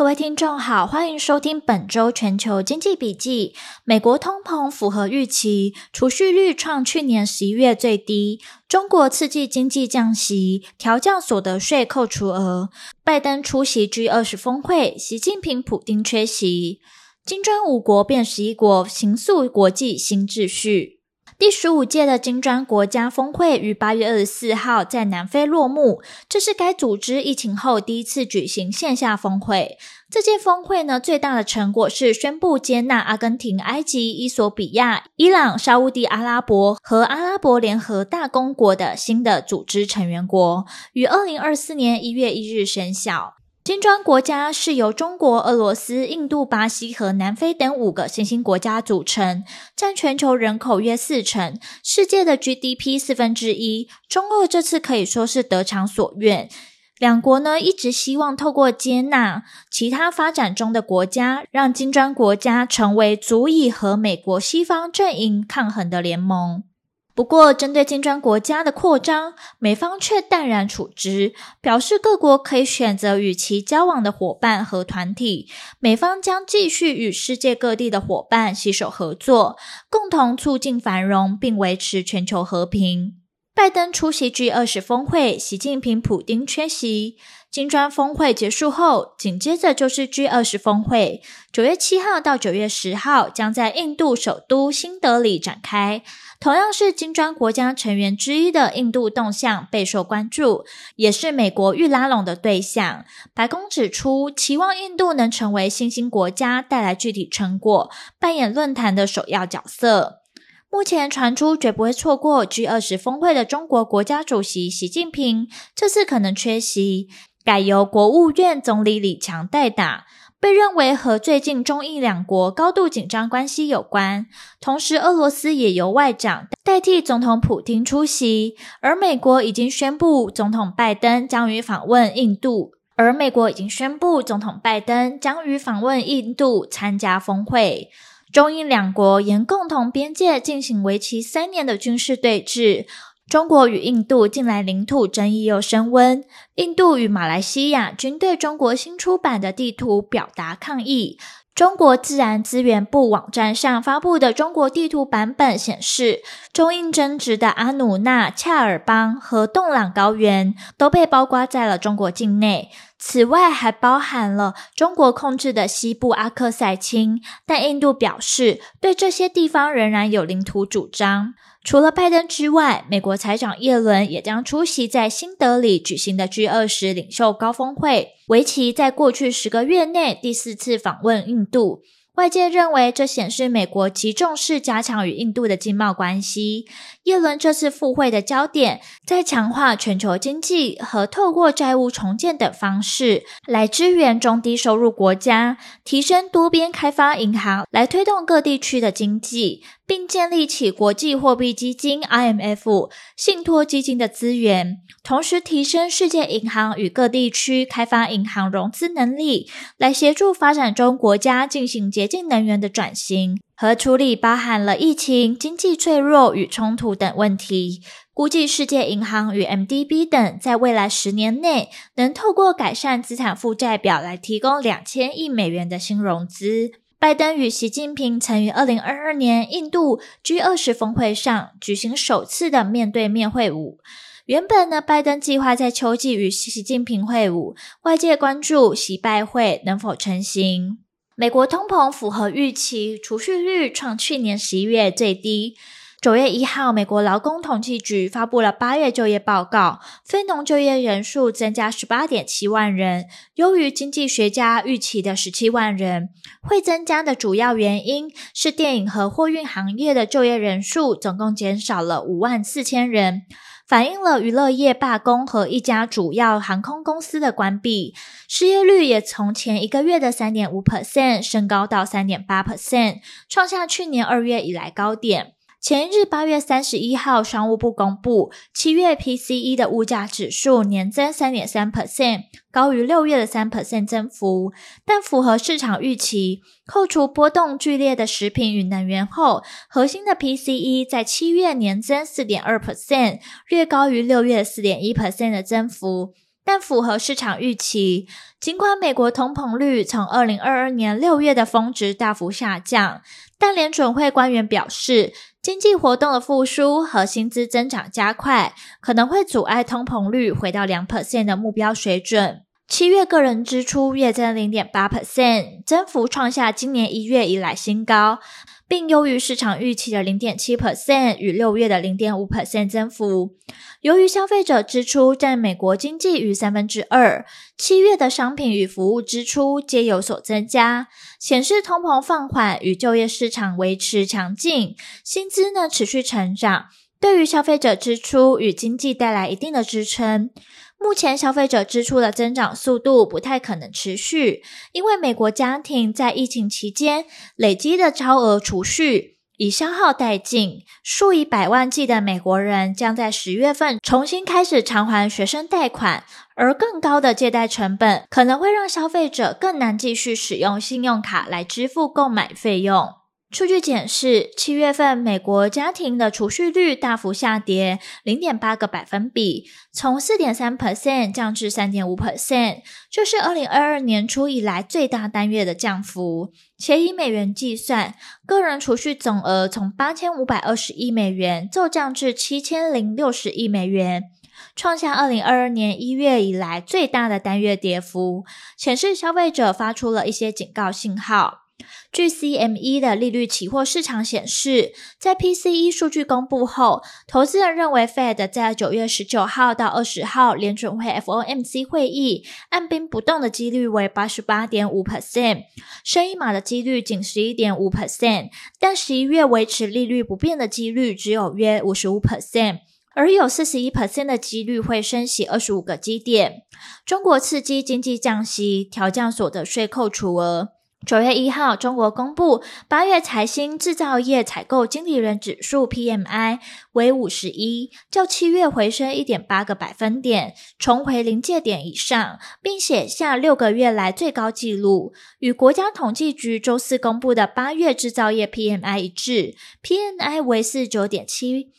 各位听众好，欢迎收听本周全球经济笔记。美国通膨符合预期，储蓄率创去年十一月最低。中国刺激经济降息，调降所得税扣除额。拜登出席 G 二十峰会，习近平、普丁缺席。金砖五国变十一国，形塑国际新秩序。第十五届的金砖国家峰会于八月二十四号在南非落幕，这是该组织疫情后第一次举行线下峰会。这届峰会呢，最大的成果是宣布接纳阿根廷、埃及、伊索比亚、伊朗、沙乌地阿拉伯和阿拉伯联合大公国的新的组织成员国，于二零二四年一月一日生效。金砖国家是由中国、俄罗斯、印度、巴西和南非等五个新兴国家组成，占全球人口约四成，世界的 GDP 四分之一。中俄这次可以说是得偿所愿，两国呢一直希望透过接纳其他发展中的国家，让金砖国家成为足以和美国西方阵营抗衡的联盟。不过，针对金砖国家的扩张，美方却淡然处之，表示各国可以选择与其交往的伙伴和团体。美方将继续与世界各地的伙伴携手合作，共同促进繁荣并维持全球和平。拜登出席 G20 峰会，习近平、普丁缺席。金砖峰会结束后，紧接着就是 G20 峰会，九月七号到九月十号将在印度首都新德里展开。同样是金砖国家成员之一的印度动向备受关注，也是美国欲拉拢的对象。白宫指出，期望印度能成为新兴国家带来具体成果，扮演论坛的首要角色。目前传出绝不会错过 G20 峰会的中国国家主席习近平，这次可能缺席，改由国务院总理李强代打。被认为和最近中印两国高度紧张关系有关，同时俄罗斯也由外长代替总统普丁出席，而美国已经宣布总统拜登将于访问印度，而美国已经宣布总统拜登将于访问印度参加峰会，中印两国沿共同边界进行为期三年的军事对峙。中国与印度近来领土争议又升温，印度与马来西亚均对中国新出版的地图表达抗议。中国自然资源部网站上发布的中国地图版本显示，中印争执的阿努纳恰尔邦和洞朗高原都被包括在了中国境内。此外，还包含了中国控制的西部阿克赛钦，但印度表示对这些地方仍然有领土主张。除了拜登之外，美国财长耶伦也将出席在新德里举行的 G 二十领袖高峰会，为其在过去十个月内第四次访问印度。外界认为，这显示美国极重视加强与印度的经贸关系。耶伦这次赴会的焦点在强化全球经济和透过债务重建等方式来支援中低收入国家，提升多边开发银行来推动各地区的经济，并建立起国际货币基金 （IMF） 信托基金的资源，同时提升世界银行与各地区开发银行融资能力，来协助发展中国家进行洁净能源的转型。和处理包含了疫情、经济脆弱与冲突等问题。估计世界银行与 MDB 等在未来十年内能透过改善资产负债表来提供两千亿美元的新融资。拜登与习近平曾于二零二二年印度 G 二十峰会上举行首次的面对面会晤。原本呢，拜登计划在秋季与习近平会晤，外界关注习拜会能否成行。美国通膨符合预期，储蓄率创去年十一月最低。九月一号，美国劳工统计局发布了八月就业报告，非农就业人数增加十八点七万人，优于经济学家预期的十七万人。会增加的主要原因是电影和货运行业的就业人数总共减少了五万四千人。反映了娱乐业罢工和一家主要航空公司的关闭，失业率也从前一个月的三点五 percent 升高到三点八 percent，创下去年二月以来高点。前日八月三十一号，商务部公布七月 PCE 的物价指数年增三点三 percent，高于六月的三 percent 增幅，但符合市场预期。扣除波动剧烈的食品与能源后，核心的 PCE 在七月年增四点二 percent，略高于六月四点一 percent 的增幅。但符合市场预期。尽管美国通膨率从二零二二年六月的峰值大幅下降，但联准会官员表示，经济活动的复苏和薪资增长加快，可能会阻碍通膨率回到两 percent 的目标水准。七月个人支出月增零点八 percent，增幅创下今年一月以来新高。并优于市场预期的零点七 percent 与六月的零点五 percent 增幅。由于消费者支出占美国经济逾三分之二，七月的商品与服务支出皆有所增加，显示通膨放缓与就业市场维持强劲，薪资呢持续成长，对于消费者支出与经济带来一定的支撑。目前消费者支出的增长速度不太可能持续，因为美国家庭在疫情期间累积的超额储蓄已消耗殆尽，数以百万计的美国人将在十月份重新开始偿还学生贷款，而更高的借贷成本可能会让消费者更难继续使用信用卡来支付购买费用。数据显示，七月份美国家庭的储蓄率大幅下跌零点八个百分比，从四点三 percent 降至三点五 percent，这是二零二二年初以来最大单月的降幅。且以美元计算，个人储蓄总额从八千五百二十亿美元骤降至七千零六十亿美元，创下二零二二年一月以来最大的单月跌幅，显示消费者发出了一些警告信号。据 CME 的利率期货市场显示，在 PCE 数据公布后，投资人认为 Fed 在九月十九号到二十号联准会 FOMC 会议按兵不动的几率为八十八点五 percent，升一码的几率仅十一点五 percent，但十一月维持利率不变的几率只有约五十五 percent，而有四十一 percent 的几率会升息二十五个基点。中国刺激经济降息，调降所得税扣除额。九月一号，中国公布八月财新制造业采购经理人指数 PMI 为五十一，较七月回升一点八个百分点，重回临界点以上，并写下六个月来最高纪录。与国家统计局周四公布的八月制造业 PMI 一致，PMI 为四十九点七，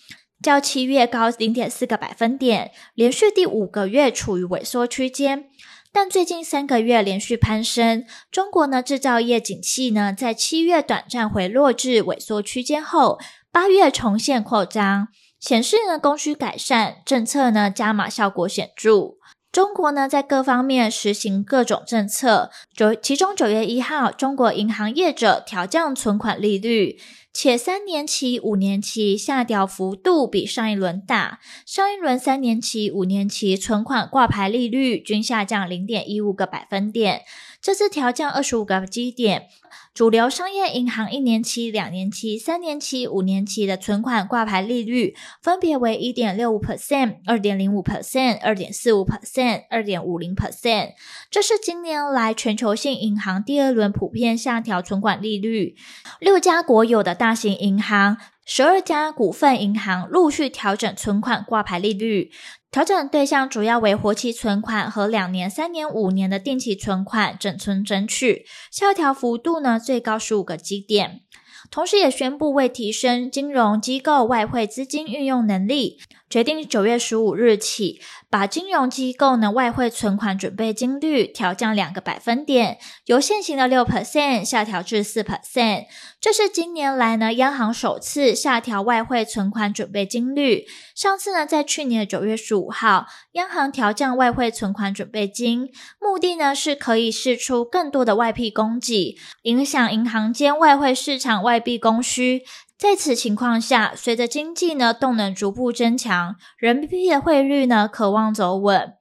较七月高零点四个百分点，连续第五个月处于萎缩区间。但最近三个月连续攀升，中国呢制造业景气呢在七月短暂回落至萎缩区间后，八月重现扩张，显示呢供需改善，政策呢加码效果显著。中国呢在各方面实行各种政策，九其中九月一号，中国银行业者调降存款利率。且三年期、五年期下调幅度比上一轮大，上一轮三年期、五年期存款挂牌利率均下降零点一五个百分点，这次调降二十五个基点。主流商业银行一年期、两年期、三年期、五年期的存款挂牌利率分别为一点六五 percent、二点零五 percent、二点四五 percent、二点五零 percent。这是今年来全球性银行第二轮普遍下调存款利率。六家国有的大型银行、十二家股份银行陆续调整存款挂牌利率。调整对象主要为活期存款和两年、三年、五年的定期存款，整存整取，下调幅度呢最高十五个基点。同时，也宣布为提升金融机构外汇资金运用能力，决定九月十五日起，把金融机构呢外汇存款准备金率调降两个百分点，由现行的六 percent 下调至四 percent。这是今年来呢央行首次下调外汇存款准备金率。上次呢在去年的九月十五号，央行调降外汇存款准备金，目的呢是可以释出更多的外币供给，影响银行间外汇市场外币供需。在此情况下，随着经济呢动能逐步增强，人民币的汇率呢可望走稳。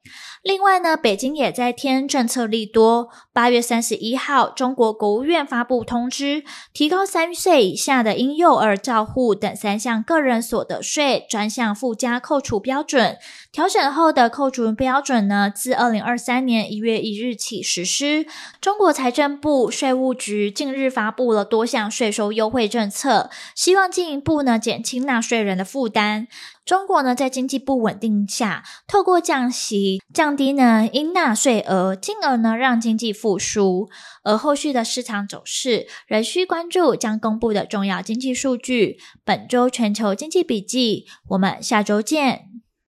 另外呢，北京也在添政策利多。八月三十一号，中国国务院发布通知，提高三岁以下的婴幼儿照护等三项个人所得税专项附加扣除标准。调整后的扣除标准呢，自二零二三年一月一日起实施。中国财政部、税务局近日发布了多项税收优惠政策，希望进一步呢减轻纳税人的负担。中国呢在经济不稳定下，透过降息降低呢应纳税额，进而呢让经济复苏。而后续的市场走势仍需关注将公布的重要经济数据。本周全球经济笔记，我们下周见。